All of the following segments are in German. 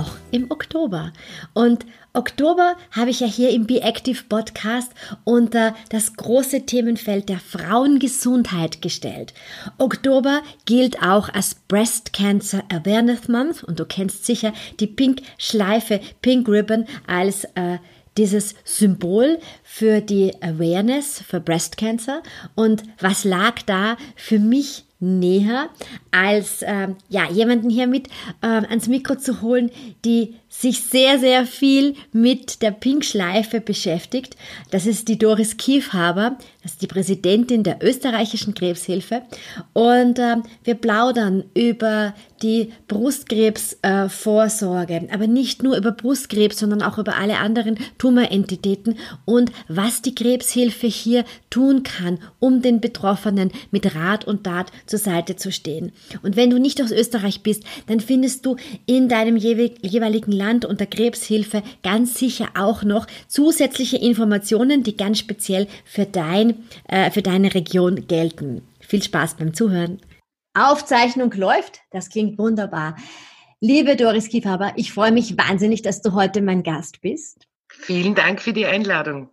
noch im Oktober. Und Oktober habe ich ja hier im Be Active Podcast unter das große Themenfeld der Frauengesundheit gestellt. Oktober gilt auch als Breast Cancer Awareness Month und du kennst sicher die Pink Schleife, Pink Ribbon als äh, dieses Symbol für die Awareness für Breast Cancer. Und was lag da für mich näher, als äh, ja, jemanden hier mit äh, ans Mikro zu holen, die sich sehr, sehr viel mit der Pink-Schleife beschäftigt. Das ist die Doris Kiefhaber, das ist die Präsidentin der österreichischen Krebshilfe. Und äh, wir plaudern über die Brustkrebsvorsorge, äh, aber nicht nur über Brustkrebs, sondern auch über alle anderen Tumorentitäten und was die Krebshilfe hier tun kann, um den Betroffenen mit Rat und Tat zur Seite zu stehen. Und wenn du nicht aus Österreich bist, dann findest du in deinem jeweiligen Land unter Krebshilfe ganz sicher auch noch zusätzliche Informationen, die ganz speziell für, dein, äh, für deine Region gelten. Viel Spaß beim Zuhören. Aufzeichnung läuft. Das klingt wunderbar. Liebe Doris Kiefhaber, ich freue mich wahnsinnig, dass du heute mein Gast bist. Vielen Dank für die Einladung.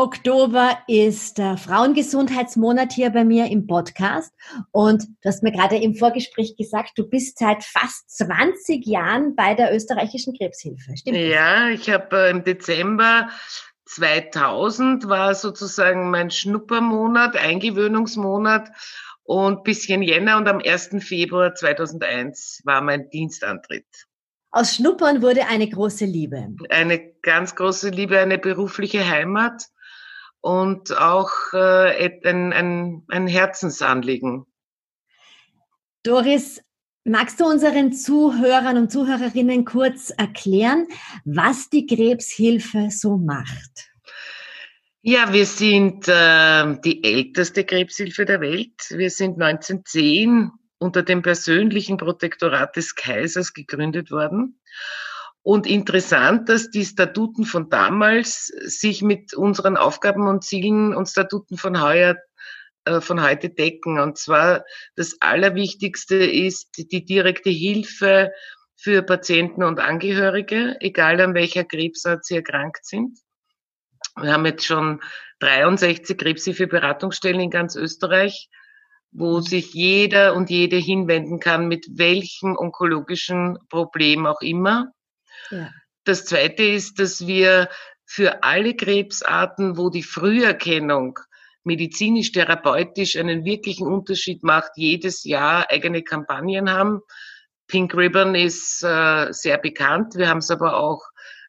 Oktober ist der Frauengesundheitsmonat hier bei mir im Podcast. Und du hast mir gerade im Vorgespräch gesagt, du bist seit fast 20 Jahren bei der österreichischen Krebshilfe. Stimmt das? Ja, ich habe äh, im Dezember 2000 war sozusagen mein Schnuppermonat, Eingewöhnungsmonat und bisschen Jänner und am 1. Februar 2001 war mein Dienstantritt. Aus Schnuppern wurde eine große Liebe. Eine ganz große Liebe, eine berufliche Heimat und auch äh, ein, ein, ein Herzensanliegen. Doris, magst du unseren Zuhörern und Zuhörerinnen kurz erklären, was die Krebshilfe so macht? Ja, wir sind äh, die älteste Krebshilfe der Welt. Wir sind 1910 unter dem persönlichen Protektorat des Kaisers gegründet worden. Und interessant, dass die Statuten von damals sich mit unseren Aufgaben und Zielen und Statuten von heuer äh, von heute decken. Und zwar das Allerwichtigste ist die direkte Hilfe für Patienten und Angehörige, egal an welcher Krebsart sie erkrankt sind. Wir haben jetzt schon 63 Krebshilfe-Beratungsstellen in ganz Österreich, wo sich jeder und jede hinwenden kann, mit welchem onkologischen Problem auch immer. Das Zweite ist, dass wir für alle Krebsarten, wo die Früherkennung medizinisch-therapeutisch einen wirklichen Unterschied macht, jedes Jahr eigene Kampagnen haben. Pink Ribbon ist äh, sehr bekannt. Wir haben es aber auch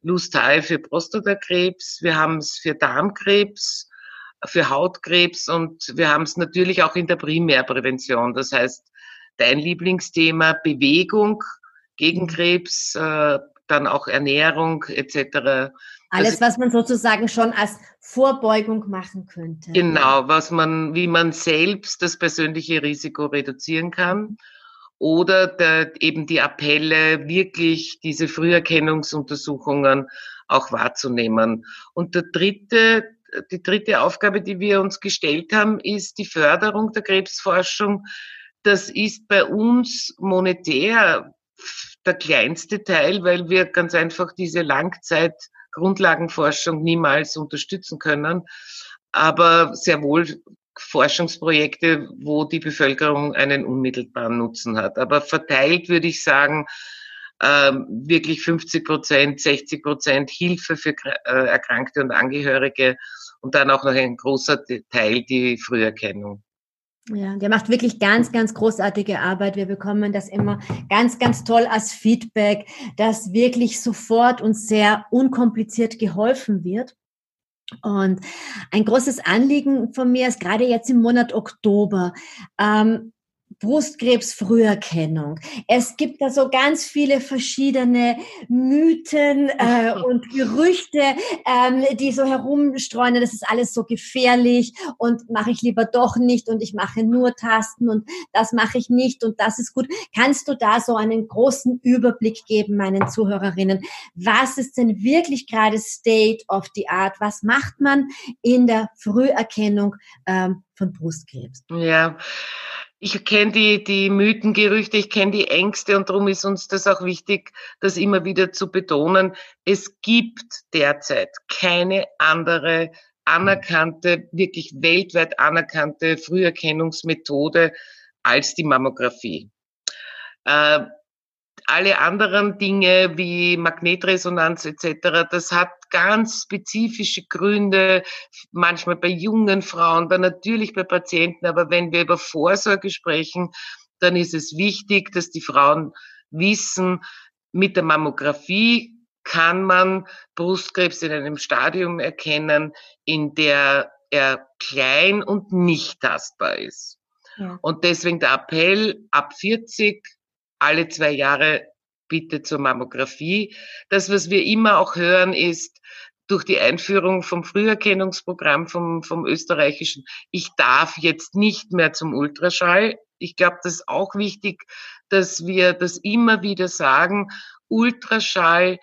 Lustal für Prostatakrebs, wir haben es für Darmkrebs, für Hautkrebs und wir haben es natürlich auch in der Primärprävention. Das heißt, dein Lieblingsthema Bewegung gegen Krebs, äh, dann auch Ernährung etc. Alles, was man sozusagen schon als Vorbeugung machen könnte. Genau, was man, wie man selbst das persönliche Risiko reduzieren kann. Oder der, eben die Appelle, wirklich diese Früherkennungsuntersuchungen auch wahrzunehmen. Und der dritte, die dritte Aufgabe, die wir uns gestellt haben, ist die Förderung der Krebsforschung. Das ist bei uns monetär der kleinste Teil, weil wir ganz einfach diese Langzeitgrundlagenforschung niemals unterstützen können. Aber sehr wohl Forschungsprojekte, wo die Bevölkerung einen unmittelbaren Nutzen hat. Aber verteilt würde ich sagen, ähm, wirklich 50 Prozent, 60 Prozent Hilfe für äh, Erkrankte und Angehörige und dann auch noch ein großer Teil die Früherkennung. Ja, der macht wirklich ganz, ganz großartige Arbeit. Wir bekommen das immer ganz, ganz toll als Feedback, dass wirklich sofort und sehr unkompliziert geholfen wird. Und ein großes Anliegen von mir ist gerade jetzt im Monat Oktober, ähm, Brustkrebsfrüherkennung. Es gibt da so ganz viele verschiedene Mythen äh, und Gerüchte, ähm, die so herumstreuen. Das ist alles so gefährlich und mache ich lieber doch nicht und ich mache nur Tasten und das mache ich nicht und das ist gut. Kannst du da so einen großen Überblick geben meinen Zuhörerinnen? Was ist denn wirklich gerade State of the Art? Was macht man in der Früherkennung ähm, von Brustkrebs? Ja. Ich kenne die, die Mythen, Gerüchte, ich kenne die Ängste und darum ist uns das auch wichtig, das immer wieder zu betonen. Es gibt derzeit keine andere anerkannte, wirklich weltweit anerkannte Früherkennungsmethode als die Mammographie. Äh, alle anderen Dinge wie Magnetresonanz etc., das hat ganz spezifische Gründe, manchmal bei jungen Frauen, dann natürlich bei Patienten, aber wenn wir über Vorsorge sprechen, dann ist es wichtig, dass die Frauen wissen, mit der Mammographie kann man Brustkrebs in einem Stadium erkennen, in der er klein und nicht tastbar ist. Ja. Und deswegen der Appell ab 40 alle zwei Jahre bitte zur Mammographie. Das, was wir immer auch hören, ist, durch die Einführung vom Früherkennungsprogramm vom, vom österreichischen, ich darf jetzt nicht mehr zum Ultraschall. Ich glaube, das ist auch wichtig, dass wir das immer wieder sagen. Ultraschall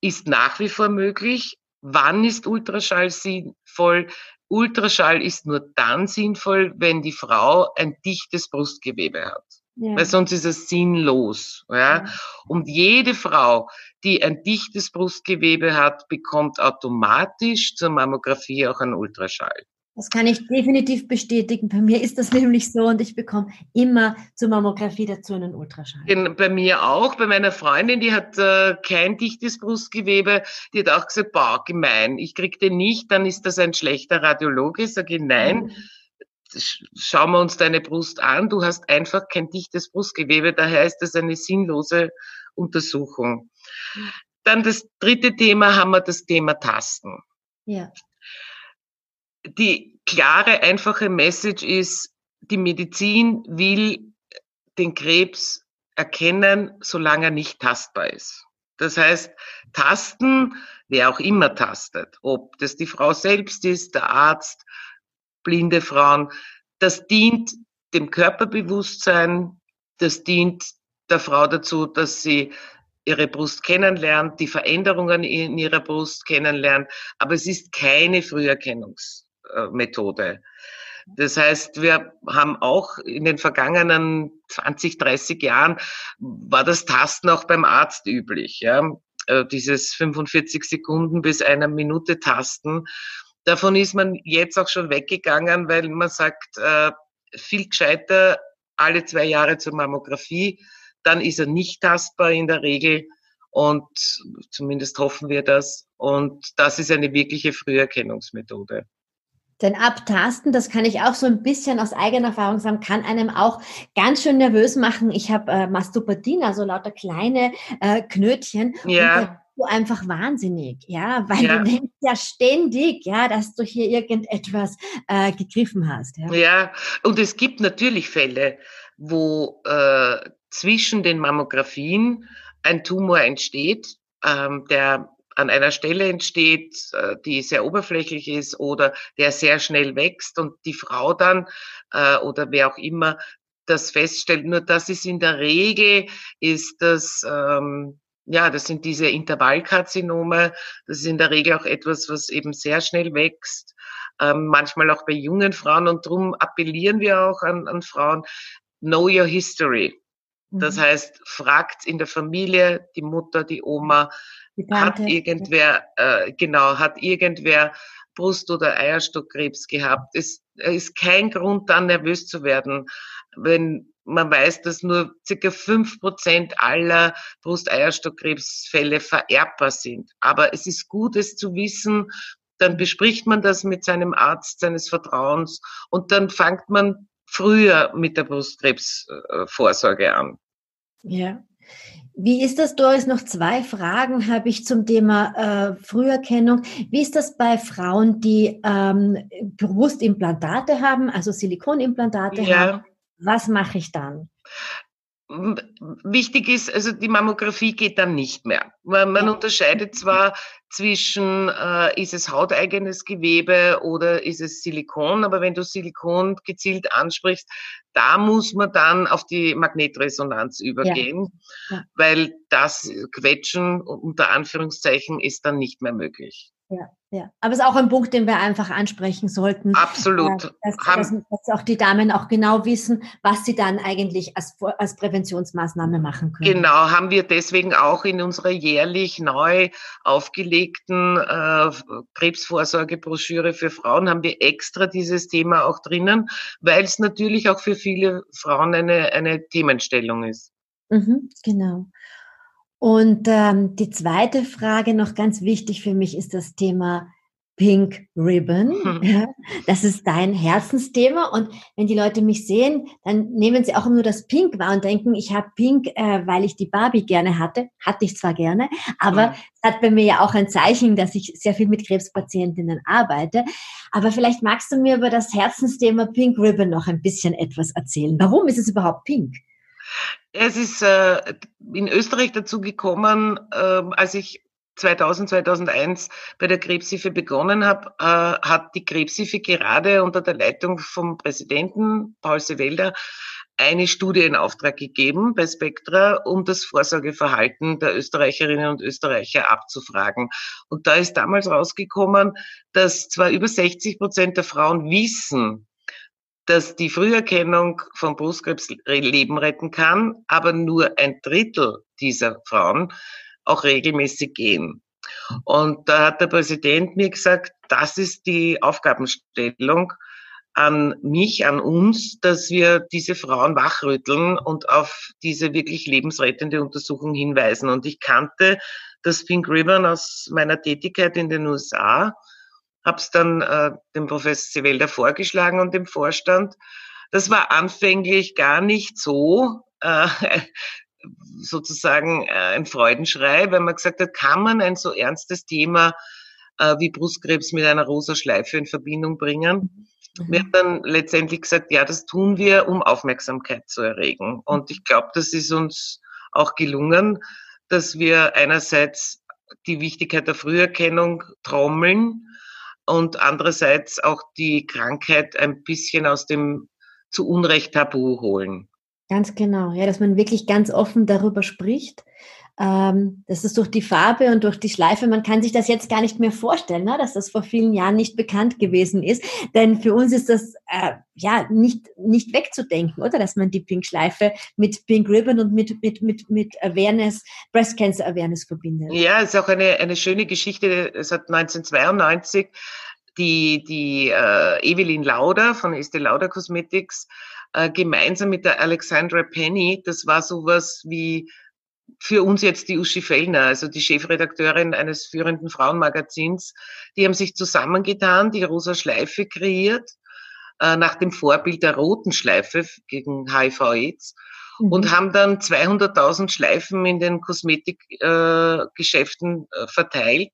ist nach wie vor möglich. Wann ist Ultraschall sinnvoll? Ultraschall ist nur dann sinnvoll, wenn die Frau ein dichtes Brustgewebe hat. Ja. Weil sonst ist es sinnlos. Ja? ja? Und jede Frau, die ein dichtes Brustgewebe hat, bekommt automatisch zur Mammographie auch einen Ultraschall. Das kann ich definitiv bestätigen. Bei mir ist das nämlich so und ich bekomme immer zur Mammographie dazu einen Ultraschall. Bei mir auch. Bei meiner Freundin, die hat äh, kein dichtes Brustgewebe, die hat auch gesagt, boah, gemein, ich krieg den nicht, dann ist das ein schlechter Radiologe. Sage ich, nein. Mhm schauen wir uns deine Brust an, du hast einfach kein dichtes Brustgewebe, daher ist das eine sinnlose Untersuchung. Dann das dritte Thema haben wir das Thema Tasten. Ja. Die klare, einfache Message ist, die Medizin will den Krebs erkennen, solange er nicht tastbar ist. Das heißt, tasten, wer auch immer tastet, ob das die Frau selbst ist, der Arzt, blinde Frauen. Das dient dem Körperbewusstsein, das dient der Frau dazu, dass sie ihre Brust kennenlernt, die Veränderungen in ihrer Brust kennenlernt, aber es ist keine Früherkennungsmethode. Das heißt, wir haben auch in den vergangenen 20, 30 Jahren war das Tasten auch beim Arzt üblich, ja. Äh, dieses 45 Sekunden bis einer Minute Tasten. Davon ist man jetzt auch schon weggegangen, weil man sagt, äh, viel gescheiter alle zwei Jahre zur Mammographie, dann ist er nicht tastbar in der Regel und zumindest hoffen wir das. Und das ist eine wirkliche Früherkennungsmethode. Denn Abtasten, das kann ich auch so ein bisschen aus eigener Erfahrung sagen, kann einem auch ganz schön nervös machen. Ich habe äh, Mastopathie, also lauter kleine äh, Knötchen. Ja du einfach wahnsinnig, ja, weil ja. du denkst ja ständig, ja, dass du hier irgendetwas äh, gegriffen hast. Ja. ja, und es gibt natürlich Fälle, wo äh, zwischen den Mammographien ein Tumor entsteht, ähm, der an einer Stelle entsteht, äh, die sehr oberflächlich ist oder der sehr schnell wächst und die Frau dann äh, oder wer auch immer das feststellt. Nur das ist in der Regel, ist das ähm, ja, das sind diese Intervallkarzinome. Das ist in der Regel auch etwas, was eben sehr schnell wächst. Ähm, manchmal auch bei jungen Frauen. Und darum appellieren wir auch an, an Frauen, know your history. Das mhm. heißt, fragt in der Familie, die Mutter, die Oma, die hat irgendwer, äh, genau, hat irgendwer Brust- oder Eierstockkrebs gehabt. Es ist kein Grund, dann nervös zu werden, wenn man weiß, dass nur circa fünf Prozent aller Brusteierstockkrebsfälle vererbbar sind. Aber es ist gut, es zu wissen. Dann bespricht man das mit seinem Arzt seines Vertrauens und dann fängt man früher mit der Brustkrebsvorsorge an. Ja. Wie ist das, Doris? Noch zwei Fragen habe ich zum Thema äh, Früherkennung. Wie ist das bei Frauen, die ähm, Brustimplantate haben, also Silikonimplantate ja. haben? Was mache ich dann? Wichtig ist, also die Mammographie geht dann nicht mehr. Man, man unterscheidet zwar zwischen, äh, ist es hauteigenes Gewebe oder ist es Silikon, aber wenn du Silikon gezielt ansprichst, da muss man dann auf die Magnetresonanz übergehen, ja. Ja. weil das Quetschen unter Anführungszeichen ist dann nicht mehr möglich. Ja, ja. Aber es ist auch ein Punkt, den wir einfach ansprechen sollten. Absolut. Äh, dass, dass, dass, auch die Damen auch genau wissen, was sie dann eigentlich als, als Präventionsmaßnahme machen können. Genau, haben wir deswegen auch in unserer jährlich neu aufgelegten äh, Krebsvorsorgebroschüre für Frauen haben wir extra dieses Thema auch drinnen, weil es natürlich auch für viele Frauen eine, eine Themenstellung ist. Mhm, genau. Und ähm, die zweite Frage, noch ganz wichtig für mich, ist das Thema Pink Ribbon. Mhm. Das ist dein Herzensthema. Und wenn die Leute mich sehen, dann nehmen sie auch nur das Pink wahr und denken, ich habe Pink, äh, weil ich die Barbie gerne hatte. Hatte ich zwar gerne, aber mhm. es hat bei mir ja auch ein Zeichen, dass ich sehr viel mit Krebspatientinnen arbeite. Aber vielleicht magst du mir über das Herzensthema Pink Ribbon noch ein bisschen etwas erzählen. Warum ist es überhaupt pink? Es ist äh, in Österreich dazu gekommen, äh, als ich 2000, 2001 bei der Krebshilfe begonnen habe, äh, hat die Krebshilfe gerade unter der Leitung vom Präsidenten Paul Sewelder eine Studie in Auftrag gegeben bei Spectra, um das Vorsorgeverhalten der Österreicherinnen und Österreicher abzufragen. Und da ist damals rausgekommen, dass zwar über 60 Prozent der Frauen wissen, dass die Früherkennung von Brustkrebs Leben retten kann, aber nur ein Drittel dieser Frauen auch regelmäßig gehen. Und da hat der Präsident mir gesagt, das ist die Aufgabenstellung an mich, an uns, dass wir diese Frauen wachrütteln und auf diese wirklich lebensrettende Untersuchung hinweisen. Und ich kannte das Pink Ribbon aus meiner Tätigkeit in den USA habe es dann äh, dem Professor Sevelda vorgeschlagen und dem Vorstand. Das war anfänglich gar nicht so äh, sozusagen äh, ein Freudenschrei, weil man gesagt hat, kann man ein so ernstes Thema äh, wie Brustkrebs mit einer rosa Schleife in Verbindung bringen? Mhm. Wir haben dann letztendlich gesagt, ja, das tun wir, um Aufmerksamkeit zu erregen. Und ich glaube, das ist uns auch gelungen, dass wir einerseits die Wichtigkeit der Früherkennung trommeln, und andererseits auch die Krankheit ein bisschen aus dem zu Unrecht Tabu holen. Ganz genau, ja, dass man wirklich ganz offen darüber spricht ähm, das ist durch die Farbe und durch die Schleife, man kann sich das jetzt gar nicht mehr vorstellen, ne, dass das vor vielen Jahren nicht bekannt gewesen ist. Denn für uns ist das äh, ja nicht, nicht wegzudenken, oder? Dass man die Pink Schleife mit Pink Ribbon und mit, mit, mit, mit Awareness, Breast Cancer Awareness verbindet. Ja, ist auch eine, eine schöne Geschichte. Es hat 1992 die, die äh, Evelyn Lauder von Estee Lauder Cosmetics äh, gemeinsam mit der Alexandra Penny, das war sowas wie für uns jetzt die Uschi Fellner, also die Chefredakteurin eines führenden Frauenmagazins, die haben sich zusammengetan, die rosa Schleife kreiert, äh, nach dem Vorbild der roten Schleife gegen HIV-Aids mhm. und haben dann 200.000 Schleifen in den Kosmetikgeschäften äh, äh, verteilt.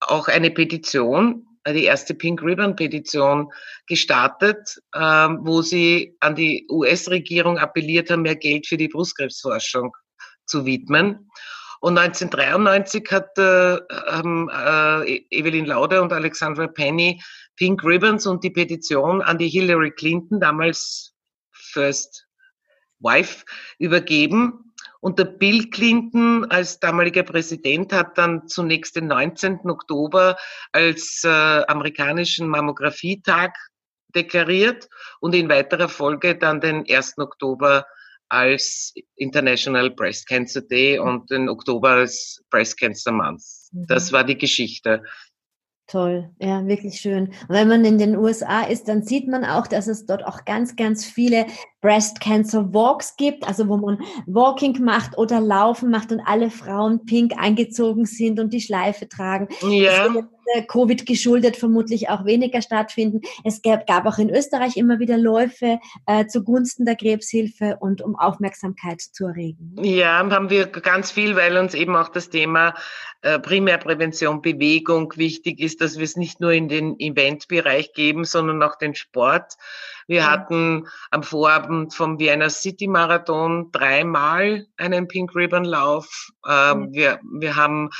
Auch eine Petition, die erste Pink Ribbon Petition gestartet, äh, wo sie an die US-Regierung appelliert haben, mehr Geld für die Brustkrebsforschung zu widmen. Und 1993 hat äh, äh, Evelyn Lauder und Alexandra Penny Pink Ribbons und die Petition an die Hillary Clinton, damals First Wife, übergeben. Und der Bill Clinton als damaliger Präsident hat dann zunächst den 19. Oktober als äh, amerikanischen Mammografietag deklariert und in weiterer Folge dann den 1. Oktober als International Breast Cancer Day und den Oktober als Breast Cancer Month. Mhm. Das war die Geschichte. Toll, ja, wirklich schön. Und wenn man in den USA ist, dann sieht man auch, dass es dort auch ganz, ganz viele Breast Cancer Walks gibt, also wo man Walking macht oder Laufen macht und alle Frauen pink angezogen sind und die Schleife tragen. Ja. Äh, Covid geschuldet vermutlich auch weniger stattfinden. Es gab, gab auch in Österreich immer wieder Läufe äh, zugunsten der Krebshilfe und um Aufmerksamkeit zu erregen. Ja, haben wir ganz viel, weil uns eben auch das Thema äh, Primärprävention, Bewegung wichtig ist, dass wir es nicht nur in den Eventbereich geben, sondern auch den Sport Wir hatten am Vorabend vom Vienna City Marathon dreimal einen Pink Ribbon Lauf. Ähm, mhm. wir, wir haben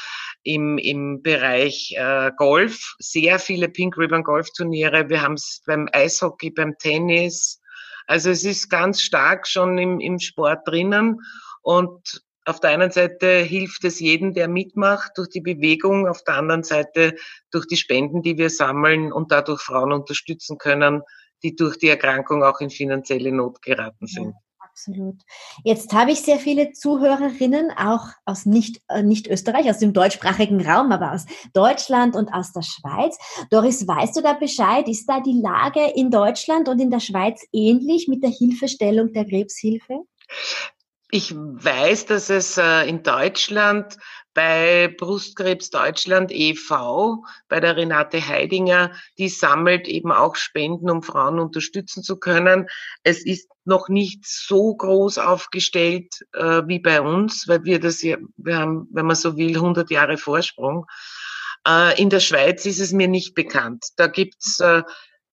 im, im Bereich äh, Golf sehr viele Pink Ribbon Golf Turniere. Wir haben es beim Eishockey, beim Tennis. Also es ist ganz stark schon im, im Sport drinnen und auf der einen Seite hilft es jedem, der mitmacht, durch die Bewegung, auf der anderen Seite durch die Spenden, die wir sammeln und dadurch Frauen unterstützen können, die durch die Erkrankung auch in finanzielle Not geraten sind. Absolut. Jetzt habe ich sehr viele Zuhörerinnen, auch aus nicht, äh, nicht Österreich, aus dem deutschsprachigen Raum, aber aus Deutschland und aus der Schweiz. Doris, weißt du da Bescheid? Ist da die Lage in Deutschland und in der Schweiz ähnlich mit der Hilfestellung der Krebshilfe? Ich weiß, dass es äh, in Deutschland bei Brustkrebs Deutschland e.V., bei der Renate Heidinger, die sammelt eben auch Spenden, um Frauen unterstützen zu können. Es ist noch nicht so groß aufgestellt äh, wie bei uns, weil wir das ja, wir haben, wenn man so will, 100 Jahre Vorsprung. Äh, in der Schweiz ist es mir nicht bekannt. Da gibt's äh,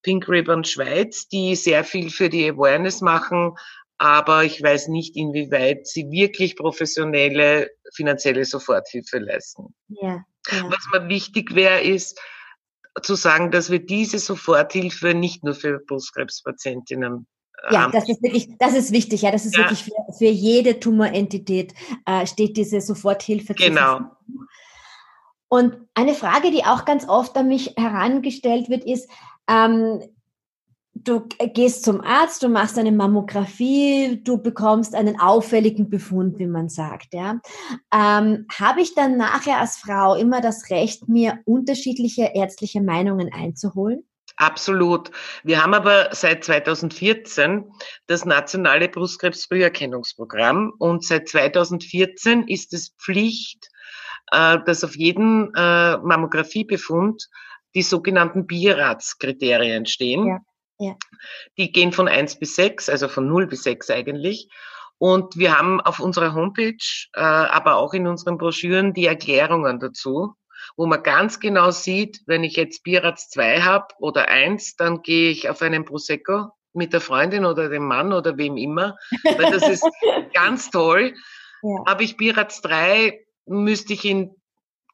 Pink Ribbon Schweiz, die sehr viel für die Awareness machen, aber ich weiß nicht, inwieweit sie wirklich professionelle finanzielle Soforthilfe leisten. Ja, ja. Was mir wichtig wäre, ist zu sagen, dass wir diese Soforthilfe nicht nur für Brustkrebspatientinnen äh, ja, das ist wirklich, das ist wichtig, ja, das ist ja. wirklich für, für jede Tumorentität äh, steht diese Soforthilfe zu Genau. Und eine Frage, die auch ganz oft an mich herangestellt wird, ist, ähm, du gehst zum Arzt, du machst eine Mammographie, du bekommst einen auffälligen Befund, wie man sagt. Ja. Ähm, Habe ich dann nachher als Frau immer das Recht, mir unterschiedliche ärztliche Meinungen einzuholen? Absolut. Wir haben aber seit 2014 das nationale Brustkrebsfrüherkennungsprogramm und seit 2014 ist es Pflicht, äh, dass auf jeden äh, Mammografiebefund die sogenannten BIRATS-Kriterien stehen. Ja. Ja. Die gehen von eins bis sechs, also von null bis sechs eigentlich. Und wir haben auf unserer Homepage, äh, aber auch in unseren Broschüren die Erklärungen dazu, wo man ganz genau sieht, wenn ich jetzt Bierats 2 habe oder 1, dann gehe ich auf einen Prosecco mit der Freundin oder dem Mann oder wem immer, weil das ist ganz toll. Ja. Habe ich Bierats 3, müsste ich in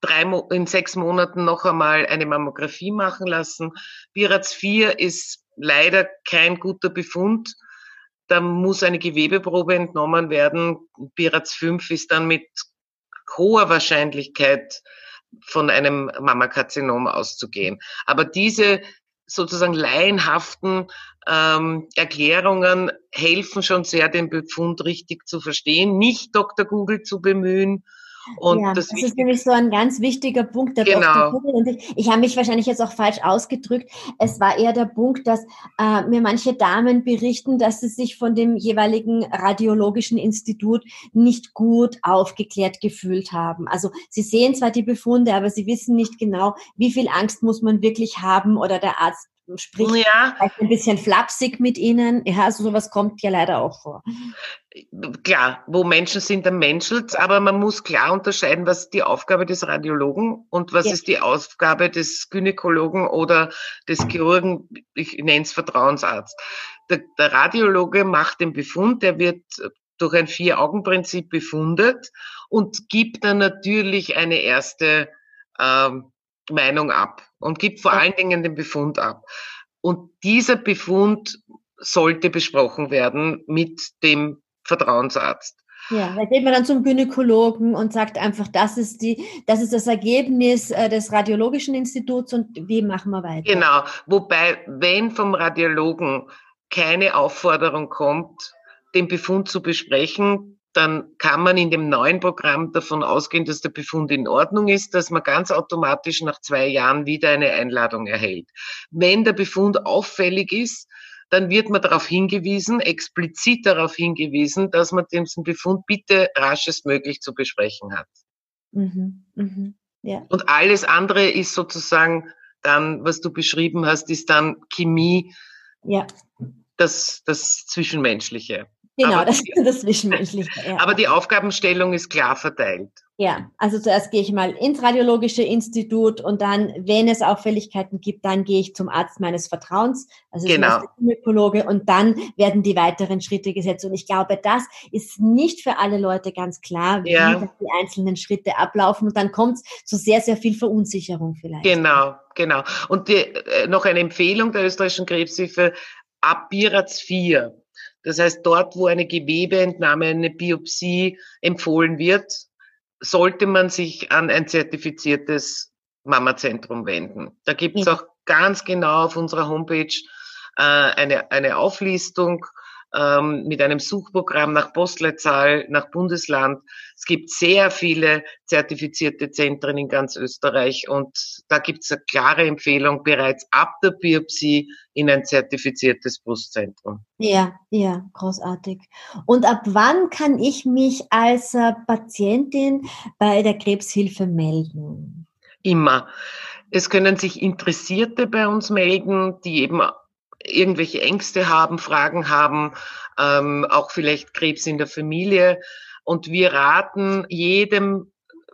drei, in sechs Monaten noch einmal eine Mammographie machen lassen. Bierats 4 ist leider kein guter Befund. Da muss eine Gewebeprobe entnommen werden. Pirats 5 ist dann mit hoher Wahrscheinlichkeit von einem Mammakarzinom auszugehen. Aber diese sozusagen laienhaften ähm, Erklärungen helfen schon sehr, den Befund richtig zu verstehen, nicht Dr. Google zu bemühen und ja, das, das ist nämlich so ein ganz wichtiger Punkt. Der genau. Und ich, ich habe mich wahrscheinlich jetzt auch falsch ausgedrückt. Es war eher der Punkt, dass äh, mir manche Damen berichten, dass sie sich von dem jeweiligen radiologischen Institut nicht gut aufgeklärt gefühlt haben. Also sie sehen zwar die Befunde, aber sie wissen nicht genau, wie viel Angst muss man wirklich haben oder der Arzt spricht ja. ein bisschen flapsig mit ihnen. Ja, also sowas kommt ja leider auch vor. Klar, wo Menschen sind, dann menschelt aber man muss klar unterscheiden, was ist die Aufgabe des Radiologen und was ja. ist die Aufgabe des Gynäkologen oder des Chirurgen, ich nenne es Vertrauensarzt. Der, der Radiologe macht den Befund, der wird durch ein Vier-Augen-Prinzip befundet und gibt dann natürlich eine erste ähm, Meinung ab und gibt vor allen Dingen den Befund ab. Und dieser Befund sollte besprochen werden mit dem Vertrauensarzt. Ja, da geht man dann zum Gynäkologen und sagt einfach, das ist die, das ist das Ergebnis äh, des Radiologischen Instituts und wie machen wir weiter? Genau. Wobei, wenn vom Radiologen keine Aufforderung kommt, den Befund zu besprechen, dann kann man in dem neuen Programm davon ausgehen, dass der Befund in Ordnung ist, dass man ganz automatisch nach zwei Jahren wieder eine Einladung erhält. Wenn der Befund auffällig ist, dann wird man darauf hingewiesen, explizit darauf hingewiesen, dass man diesen Befund bitte raschestmöglich zu besprechen hat. Mhm, mh, ja. Und alles andere ist sozusagen dann, was du beschrieben hast, ist dann Chemie, ja. das, das Zwischenmenschliche. Genau, aber das die, ist das Zwischenmenschliche. Ja. Aber die Aufgabenstellung ist klar verteilt. Ja, also zuerst gehe ich mal ins Radiologische Institut und dann, wenn es Auffälligkeiten gibt, dann gehe ich zum Arzt meines Vertrauens, also Genau. zum Gynäkologe und dann werden die weiteren Schritte gesetzt. Und ich glaube, das ist nicht für alle Leute ganz klar, wie Ja. die einzelnen Schritte ablaufen und dann kommt es zu sehr, sehr viel Verunsicherung vielleicht. Genau, genau. Und die, äh, noch eine Empfehlung der österreichischen Krebshilfe ab BIRATS 4. Das heißt, dort, wo eine Gewebeentnahme, eine Biopsie empfohlen wird, sollte man sich an ein zertifiziertes Mamazentrum wenden. Da gibt es auch ganz genau auf unserer Homepage äh, eine, eine Auflistung ähm, mit einem Suchprogramm nach Postleitzahl, nach Bundesland. Es gibt sehr viele zertifizierte Zentren in ganz Österreich und da gibt es eine klare Empfehlung, bereits ab der Biopsie in ein zertifiziertes Brustzentrum. Ja, ja, großartig. Und ab wann kann ich mich als äh, Patientin bei der Krebshilfe melden? Immer. Es können sich Interessierte bei uns melden, die eben irgendwelche Ängste haben, Fragen haben, ähm, auch vielleicht Krebs in der Familie. Und wir raten jedem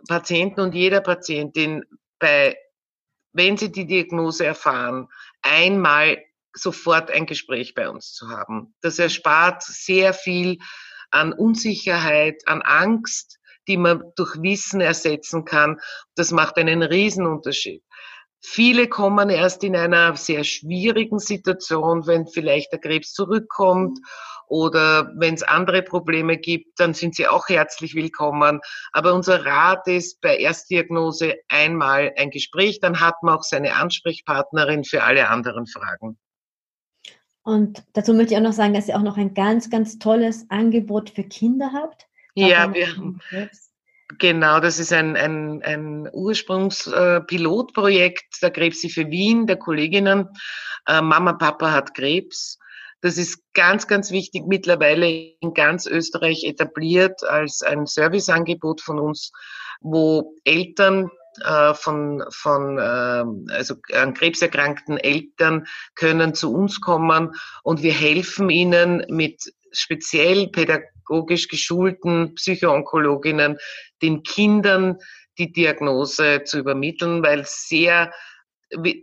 Patienten und jeder Patientin bei, wenn sie die Diagnose erfahren, einmal sofort ein Gespräch bei uns zu haben. Das erspart sehr viel an Unsicherheit, an Angst, die man durch Wissen ersetzen kann. Das macht einen Riesenunterschied. Viele kommen erst in einer sehr schwierigen Situation, wenn vielleicht der Krebs zurückkommt oder wenn es andere Probleme gibt, dann sind sie auch herzlich willkommen. Aber unser Rat ist bei Erstdiagnose einmal ein Gespräch, dann hat man auch seine Ansprechpartnerin für alle anderen Fragen. Und dazu möchte ich auch noch sagen, dass ihr auch noch ein ganz, ganz tolles Angebot für Kinder habt. Ja, wir, Genau, das ist ein, ein, ein Ursprungspilotprojekt der Krebshilfe Wien, der Kolleginnen. Äh, Mama, Papa hat Krebs. Das ist ganz, ganz wichtig, mittlerweile in ganz Österreich etabliert als ein Serviceangebot von uns, wo Eltern äh, von, von äh, also an krebserkrankten Eltern können zu uns kommen und wir helfen ihnen mit speziell pädagogisch geschulten Psychoonkologinnen den Kindern die Diagnose zu übermitteln, weil sehr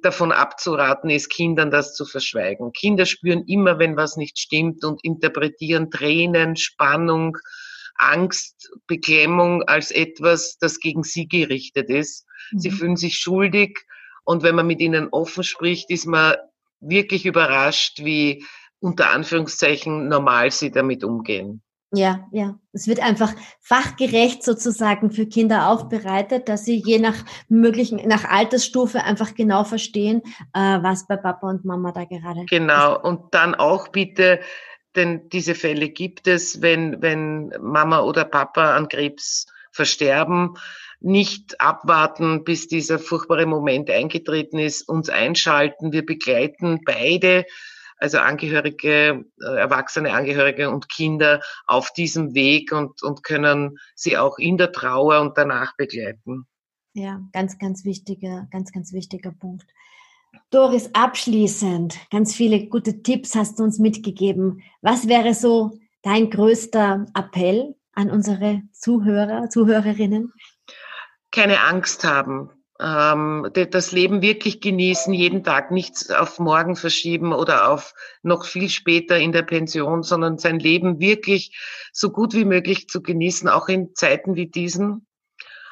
davon abzuraten ist, Kindern das zu verschweigen. Kinder spüren immer, wenn was nicht stimmt und interpretieren Tränen, Spannung, Angst, Beklemmung als etwas, das gegen sie gerichtet ist. Mhm. Sie fühlen sich schuldig und wenn man mit ihnen offen spricht, ist man wirklich überrascht, wie unter Anführungszeichen normal sie damit umgehen. Ja, ja. Es wird einfach fachgerecht sozusagen für Kinder aufbereitet, dass sie je nach möglichen, nach Altersstufe einfach genau verstehen, äh, was bei Papa und Mama da gerade Genau. Und dann auch bitte, denn diese Fälle gibt es, wenn, wenn Mama oder Papa an Krebs versterben, nicht abwarten, bis dieser furchtbare Moment eingetreten ist, uns einschalten. Wir begleiten beide also Angehörige, erwachsene Angehörige und Kinder auf diesem Weg und, und können sie auch in der Trauer und danach begleiten. Ja, ganz, ganz wichtiger, ganz, ganz wichtiger Punkt. Doris, abschließend, ganz viele gute Tipps hast du uns mitgegeben. Was wäre so dein größter Appell an unsere Zuhörer, Zuhörerinnen? Keine Angst haben, ähm, das Leben wirklich genießen, jeden Tag nichts auf morgen verschieben oder auf noch viel später in der Pension, sondern sein Leben wirklich so gut wie möglich zu genießen, auch in Zeiten wie diesen.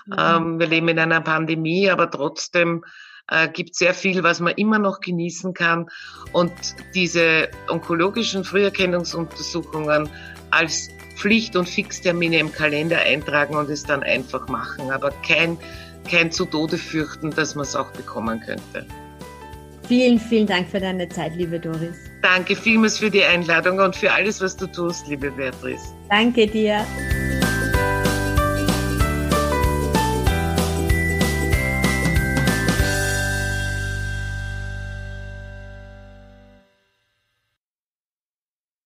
Mhm. Ähm, wir leben in einer Pandemie, aber trotzdem äh, gibt sehr viel, was man immer noch genießen kann. Und diese onkologischen Früherkennungsuntersuchungen als Pflicht- und Fixtermine im Kalender eintragen und es dann einfach machen, aber kein kein zu Tode fürchten, dass man es auch bekommen könnte. Vielen, vielen Dank für deine Zeit, liebe Doris. Danke vielmals für die Einladung und für alles, was du tust, liebe Beatrice. Danke dir.